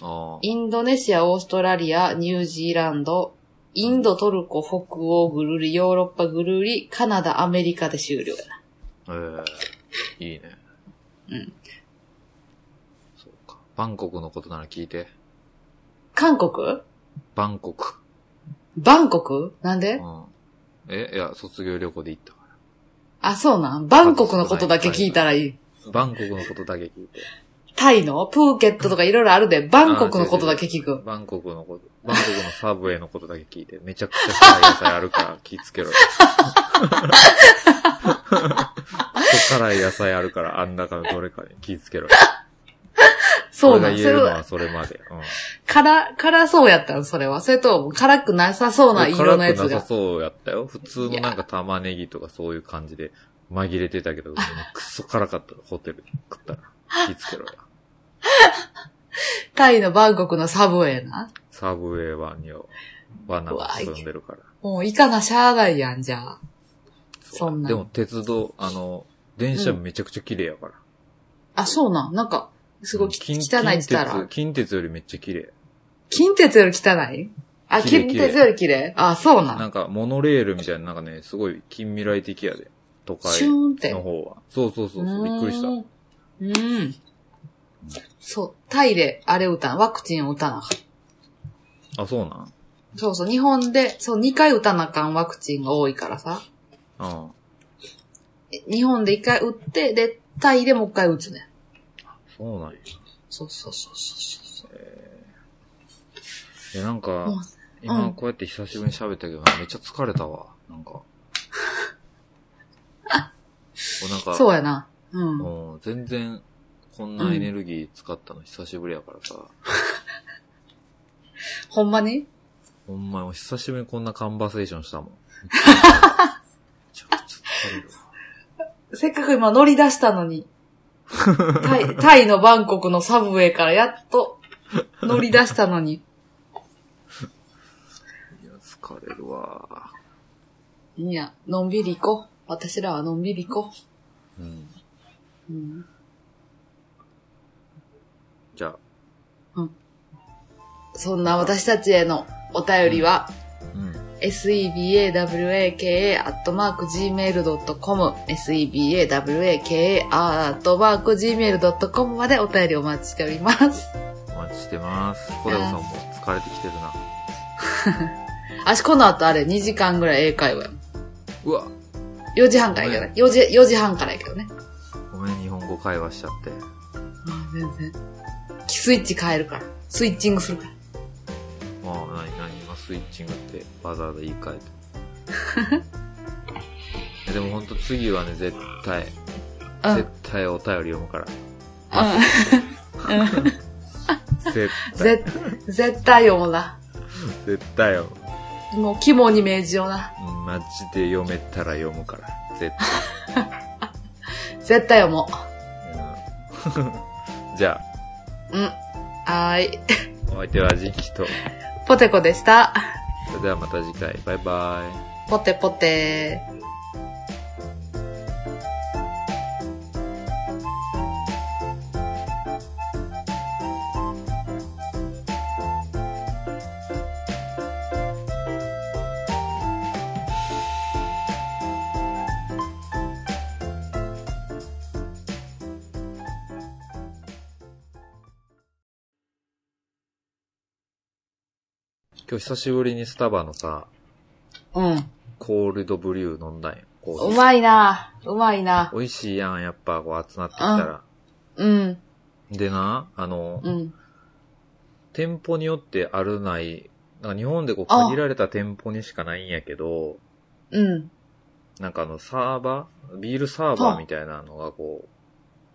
S1: ああ。
S2: インドネシア、オーストラリア、ニュージーランド、インド、トルコ、北欧ぐるり、ヨーロッパぐるり、カナダ、アメリカで終了やな。
S1: ええいいね。
S2: うん。
S1: バンコクのことなら聞いて。
S2: 韓国？
S1: バンコク。
S2: バンコク？なんで？
S1: うん。え、いや、卒業旅行で行ったか
S2: あ、そうなん？バンコクのことだけ聞いたらいい。
S1: ら。バンコクのことだけ聞いて。
S2: タイの？プーケットとかいろいろあるで、バンコクのことだけ聞く。
S1: バンコクのこと、バンコクのサブウェイのことだけ聞いて、めちゃくちゃ辛い野菜あるから気ぃつけろ 辛い野菜あるから、あん中のどれかに気ぃつけろよ。
S2: そうなんそれ
S1: 俺が言えるのは
S2: は、
S1: それまで。うん。
S2: 辛、辛そうやったんそれは。それとも辛くなさそうな色のやつが
S1: 辛くなさ。そうやったよ。普通のなんか玉ねぎとかそういう感じで紛れてたけど、くっそ辛かったホテルで食ったら。気ぃつけろよ。
S2: タイのバンコクのサブウェイな。
S1: サブウェイワンには、ワナが住んでるから。
S2: もう行かなしゃあないやん、じゃあ。そんな
S1: でも鉄道、あの、電車めちゃくちゃ綺麗やから。
S2: あ、そうなん。なんか、すごい
S1: 近
S2: 汚いって言ったら
S1: 近鉄、。よりめっちゃ綺麗。
S2: 近鉄より汚い？あ、近鉄より綺麗？あ、そうな。
S1: なんんか、モノレールみたいな、なんかね、すごい近未来的やで。都会。の方は。そうそうそうそう、びっくりした。
S2: うーん。うん。そう、タイであれ打たな、ワクチンを打たなあかん。
S1: あ、そうなん？
S2: そうそう、日本で、そう、2回打たなあかんワクチンが多いからさ。
S1: うん。
S2: え日本で1回打って、で、タイでもう1回打つね。
S1: そうなんや。
S2: そうそうそうそうそう。
S1: え、なんか今
S2: うん
S1: こうやって久しぶりに喋ったけど、めっちゃ疲れたわ。なんか。なんか、
S2: そうやな。うん。
S1: もう全然、こんなエネルギー使ったの久しぶりやからさ。
S2: ほんまに？
S1: ほんま、久しぶりにこんなカンバセーションしたもん。めちゃくちゃ疲れるわ。
S2: せっかく今乗り出したのに。タイ、タイのバンコクのサブウェイからやっと乗り出したのに。
S1: いや、疲れるわ。
S2: いや、のんびり行こう。私らはのんびり行こ
S1: うん。
S2: う。うん。
S1: じゃあ、
S2: そんな私たちへのお便りは、
S1: うん。
S2: sebawaka.gmail.com sebawaka.gmail.com までお便りお待ちしております。
S1: お待ちしてます。ポテコさんも疲れてきてるな。
S2: あし、この後あれ2時間ぐらい英会話
S1: うわ、
S2: 4時半からやけどね。4時、4時半からやけどね。
S1: ごめん、日本語会話しちゃって。
S2: あ全然。スイッチ変えるから。スイッチングするから。
S1: まあ、なになに今スイッチングってわざわざ言い換えて。え でもほんと次はね、絶対、
S2: うん。
S1: 絶対お便り読むから。
S2: うん。
S1: 絶対、
S2: ぜ、絶対読むな。
S1: 絶対よ。
S2: もう肝に銘じような。
S1: うんマジで読めたら読むから。絶対。
S2: 絶対読も
S1: うんじゃ
S2: う。うん。はーい。
S1: あ、お相手はジンキと。
S2: ポテコでした。
S1: それではまた次回。バイバイ。
S2: ポテポテ
S1: 今日久しぶりにスタバのさ、
S2: うん。
S1: コールドブリュー飲んだんよ。コーヒー
S2: うまいなうまいな
S1: 美味しいやん、やっぱ、こう集まってきたら。
S2: うん。
S1: でな、あの、
S2: うん。
S1: 店舗によってあるない、なんか日本でこう
S2: あ
S1: 限られた店舗にしかないんやけど、
S2: うん。
S1: なんかあのサーバービールサーバーみたいなのがこ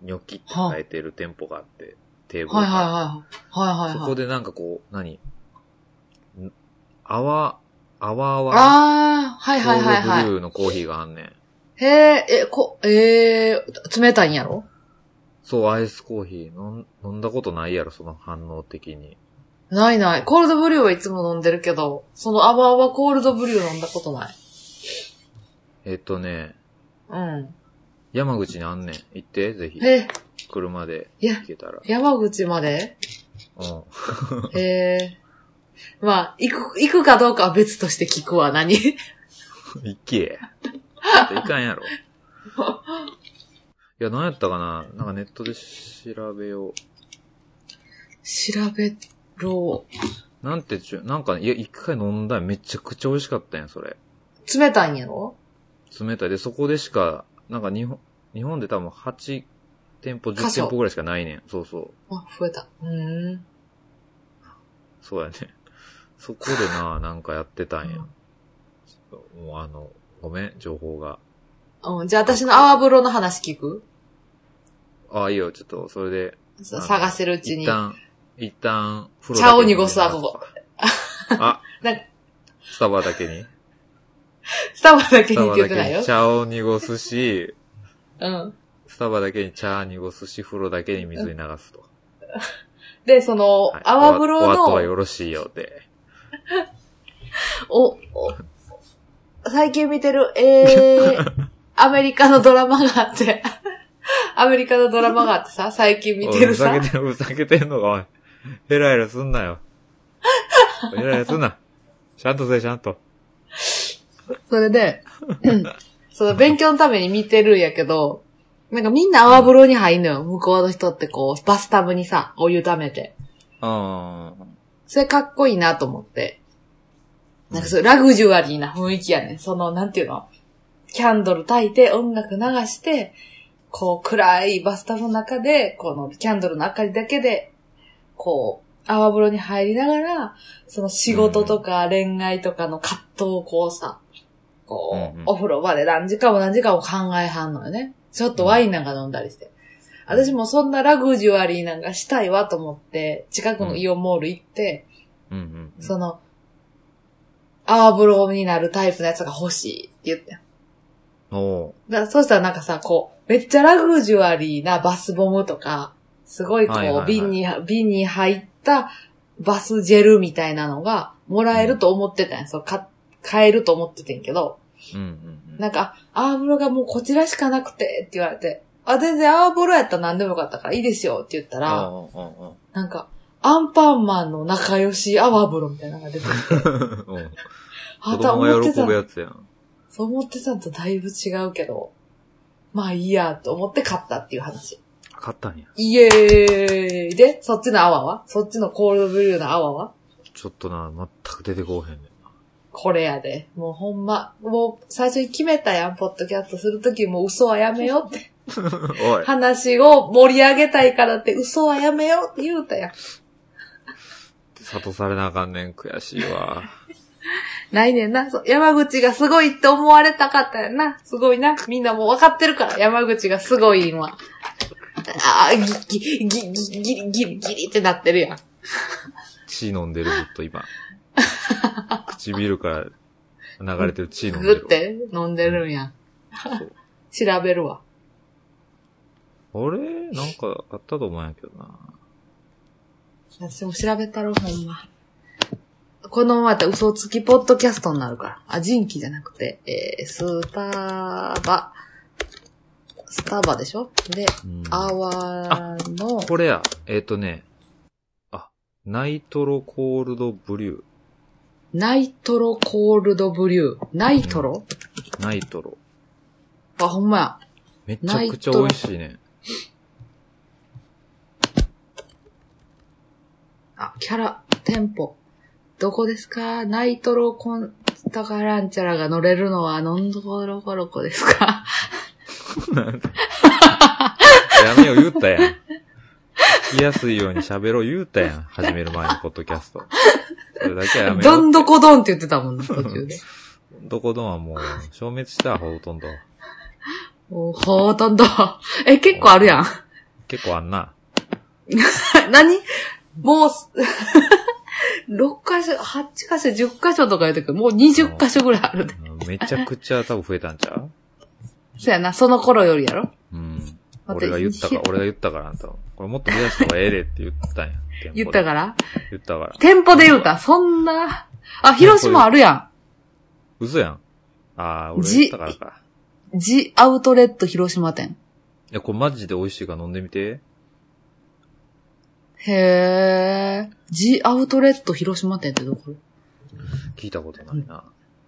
S1: う、ニョキって生えてる店舗があって、テーブルが
S2: はいはいはい。はいはいはい。
S1: そこでなんかこう、何？ん泡、泡泡
S2: ああ、はいはいはい
S1: コールドブ
S2: は
S1: リューのコーヒーがあんねん。
S2: い。へえ、え、こ、えー、冷たいんやろ？
S1: そう、アイスコーヒー飲ん飲んだことないやろ、その反応的に。
S2: ないない。コールドブリューはいつも飲んでるけど、そのアバアバコールドブリュー飲んだことない。
S1: えっとね、
S2: うん。
S1: 山口にあんねん。行って、ぜひ。
S2: え、
S1: 車で
S2: いや
S1: 行けたら。
S2: 山口まで？
S1: うん。
S2: へえ。まあ、行く、行くかどうかは別として聞くわ、何？
S1: 行け。ちょっといかんやろ。いや、何やったかな？なんかネットで調べよう。
S2: 調べろ。
S1: なんてちゅ、なんかね、いや、一回飲んだらめちゃくちゃ美味しかったんや、それ。
S2: 冷たいんやろ？
S1: 冷たい。で、そこでしか、なんか日本、日本で多分8店舗、10
S2: 箇所
S1: 店舗ぐらいしかないねん。そうそう。
S2: あ、増えた。うーん。
S1: そうやね。そこでな、なんかやってたんや。もうあの、ごめん、情報が。
S2: うん、じゃあ私の泡風呂の話聞く？
S1: ああ、いいよ、ちょっと、それで。
S2: さ探してるうちに。
S1: 一旦、一旦、風
S2: 茶を濁すわここ。
S1: あ
S2: なんか、
S1: スタバだけに。
S2: スタバだけにって言ってないよ。
S1: 茶を濁すし、
S2: うん。
S1: スタバだけに茶濁すし、風呂だけに水に流すと。
S2: で、その、
S1: はい
S2: 泡風呂
S1: おお後は
S2: の、
S1: よろしいよって。
S2: お、お、最近見てる、えー、アメリカのドラマがあって、アメリカのドラマがあってさ、最近見てるさ
S1: ふざけ、てる、ふざけてんのか、おい。ヘラヘラすんなよ。ヘラヘラすんな。ちゃんとせえ、ちゃんと。
S2: それで、うんその勉強のために見てるんやけど、なんかみんな泡風呂に入んのよ。向こうの人ってこう、バスタブにさ、お湯溜めて。
S1: あ
S2: それかっこいいなと思って。なんかそう、ラグジュアリーな雰囲気やねん。その、なんていうの？キャンドル焚いて、音楽流して、こう、暗いバスタブの中で、このキャンドルの明かりだけで、こう、泡風呂に入りながら、その仕事とか恋愛とかの葛藤をこうさ、こう、お風呂場で何時間も何時間も考えはんのよね。ちょっとワインなんか飲んだりして。私もそんなラグジュアリーなんかしたいわと思って、近くのイオンモール行って、
S1: あ。うんうん。
S2: その、泡風呂になるタイプのやつが欲しいって言って。
S1: おう
S2: だそうしたらなんかさ、こう、めっちゃラグジュアリーなバスボムとか、すごいこう、
S1: はいはいはい
S2: 瓶に、瓶に入ったバスジェルみたいなのがもらえると思ってたんや。そう、か、買えると思っててんけど、
S1: うんうんうん。
S2: なんか、泡風呂がもうこちらしかなくてって言われて、あ、全然泡風呂やったら何でもよかったからいいですよって言ったら、
S1: うんうんうん
S2: なんか、アンパンマンの仲良し泡風呂みたいなのが出てきて、
S1: うん。
S2: あ
S1: 子供が喜ぶや
S2: つ。
S1: つやん。
S2: そう思ってたのとだいぶ違うけど、まあいいやと思って買ったっていう話。
S1: 買ったんや。
S2: イエーイで、そっちの泡は？そっちのコールドブリューの泡は？
S1: ちょっとな、全く出てこうへんねんな。
S2: これやで。もうほんま、もう最初に決めたやん、ポッドキャストするときもう嘘はやめようって。
S1: おい。
S2: 話を盛り上げたいからって嘘はやめようって言うたやん。
S1: 諭されなあかんねん。悔しいわ。
S2: ないねんな。そう山口がすごいって思われたかったやんな。すごいな。みんなもう分かってるから、山口がすごい今。ああ、ギギ、ギ、ギ、ギリ、ギリ、ギリってなってるやん。
S1: 血飲んでる、ずっと今。唇から流れてる血飲んでる。
S2: グって飲んでるんや調べるわ。
S1: あれ？なんかあったと思うんやけどな。
S2: 私も調べたろ、ほんま。このままたら嘘つきポッドキャストになるから。あ、人気じゃなくて、えー、スタバ。スタバでしょ？で、
S1: うん
S2: アワーの、
S1: これや。えっ、とね。あ、ナイトロコールドブリュー。
S2: ナイトロコールドブリュー。ナイトロ、
S1: ナイトロ。
S2: あ、ほんまや。
S1: めちゃくちゃ美味しいね。
S2: あ、キャラ、店舗。どこですか？ナイトロコンタカランチャラが乗れるのはノンドコロコロコですか？
S1: やめよ言うたやん。聞きやすいように喋ろう言うたやん。始める前にポッドキャスト。それだけはやめよう。
S2: どんどこどんって言ってたもんね、途中で。
S1: どこどんはもう消滅したほとんど。
S2: おほとんど。え、結構あるやん。
S1: 結構あんな。
S2: 何？もう、6箇所、8箇所、10箇所とか言うときもう20箇所ぐらいあるで。
S1: めちゃくちゃ多分増えたんちゃう？
S2: そうやな、その頃よりやろ
S1: うん。俺が言ったか、俺が言ったからあんた。これもっと増やした方がええでって言ったんや。
S2: 言ったから？
S1: 言ったから。
S2: 店舗で言うた？そんな？あ、広島あるや
S1: 嘘やん。ああ、俺
S2: じ
S1: 言ったからか。
S2: ん。ジアウトレット広島店。
S1: いや、これマジで美味しいから飲んでみて。
S2: へー。ジアウトレット広島店ってどこ？
S1: 聞いたことないな。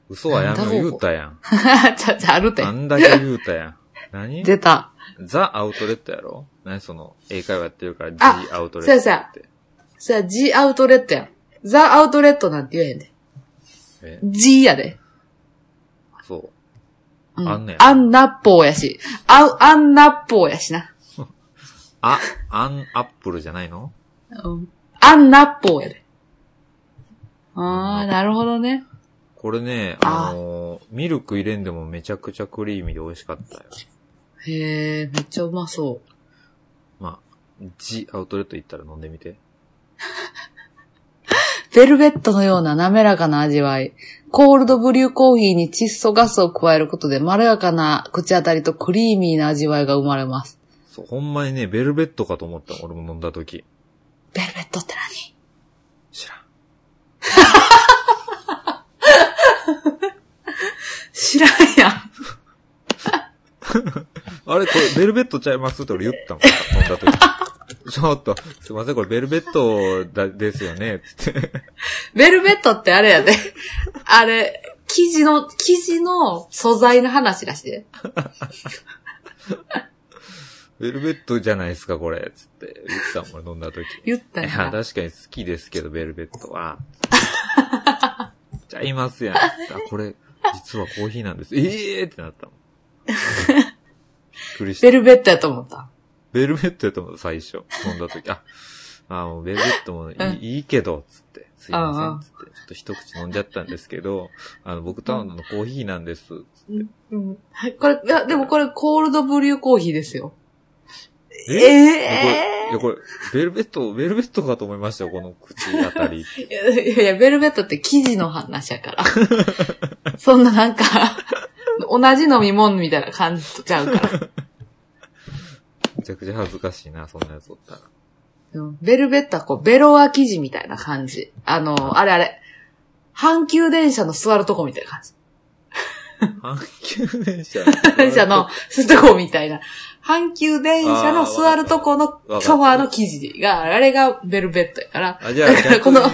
S1: 嘘はやめろ言うたやん。
S2: ちゃちゃ、あるて
S1: あ。んだけ言うたやん。何？
S2: 出た。
S1: ザ・アウトレットやろ？何？その、英会話やってるから、
S2: あ
S1: G アウトレ
S2: そうやそうや
S1: ットって。
S2: さあ、ジアウトレットやん。ザアウトレットなんて言えへんで。
S1: え、
S2: ジやで。
S1: そう。
S2: うん、
S1: あんねや
S2: アンナッポーやし。アウ、アンナッポーやしな。
S1: あ、アンアップルじゃないの？
S2: うん。アンナッポーやで。あー、なるほどね。
S1: これね、
S2: あ
S1: あのーミルク入れんでもめちゃくちゃクリーミーで美味しかったよ。
S2: へー、めっちゃうまそう。
S1: まあ、G アウトレット行ったら飲んでみて。
S2: ベルベットのような滑らかな味わい。コールドブリューコーヒーに窒素ガスを加えることでまろやかな口当たりとクリーミーな味わいが生まれます。
S1: そう、ほんまにね、ベルベットかと思った俺も飲んだ時。
S2: ベルベットって何？
S1: 知らん。
S2: 知らんやん。
S1: あれ、これ、ベルベットちゃいますって俺言ったもん。飲んだ時。ちょっと、すいません、これベルベットだですよね、つって。
S2: ベルベットってあれやで。あれ、生地の、生地の素材の話らしいで。
S1: ベルベットじゃないですか、これ、つって言ってたもん、俺飲んだ時。
S2: 言った
S1: いや。確かに好きですけど、ベルベットは。ちゃいますやん。あ、これ、実はコーヒーなんです。ええー、ってなったもん。びっくりした。
S2: ベルベットやと思った。
S1: ベルベットやと思う、最初。飲んだ時。あ、あもうベルベットもいい,、
S2: うん
S1: いいけど、つって。すいませ
S2: うんうん
S1: ん、つって。ちょっと一口飲んじゃったんですけど、あの、僕頼んだのコーヒーなんです。
S2: うん。これ、いや、でもこれコールドブリューコーヒーですよ。
S1: え？
S2: え
S1: いや、これ、ベルベット、ベルベットかと思いましたよ、この口あたり。
S2: いやいやベルベットって生地の話やから。そんななんか、同じ飲み物みたいな感じとちゃうから。
S1: めちゃくちゃ恥ずかしいな、そんなやつおったら。
S2: うんベルベットはこう、ベロア生地みたいな感じ。あの、あれあれ。阪急電車の座るとこみたいな感じ。
S1: 阪急電車。
S2: 電車のすとこみたいな。阪急電車の座るとこのソファーの生地が、あれがベルベットやから。
S1: あ、じゃあ、
S2: だからこの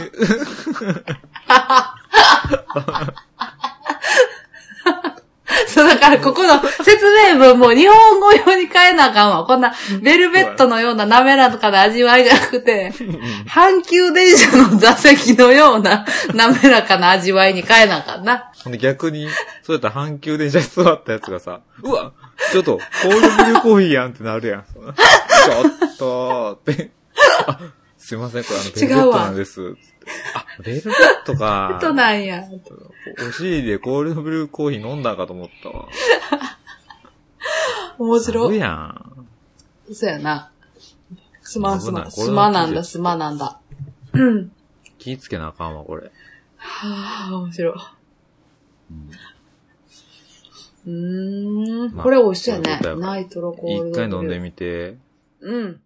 S2: そう、だからここの説明文も日本語用に変えなあかんわ。こんな、ベルベットのような滑らかな味わいじゃなくて、阪急電車の座席のような滑らかな味わいに変えなあかんな。
S1: 逆に、そうやったら阪急電車に座ったやつがさ、うわちょっと、コールドブリューコーヒーやんってなるやん。ちょっとーって。あ、すいません、これあの、ベルベットなんです。あ、ベルベットか。
S2: となんや。
S1: お尻でコールドブルーコーヒー飲んだかと思ったわ。
S2: 面白い。
S1: そうやん。
S2: そうやな。すまんすまん。すまなんだ、すまなんだ。うん。
S1: 気ぃつけなあかんわ、これ。
S2: はぁ、面白い。うーん。
S1: まあ
S2: これ美味しそうやね
S1: そういうことや。から
S2: ナイトロコール。
S1: 一回飲んでみて。
S2: うん。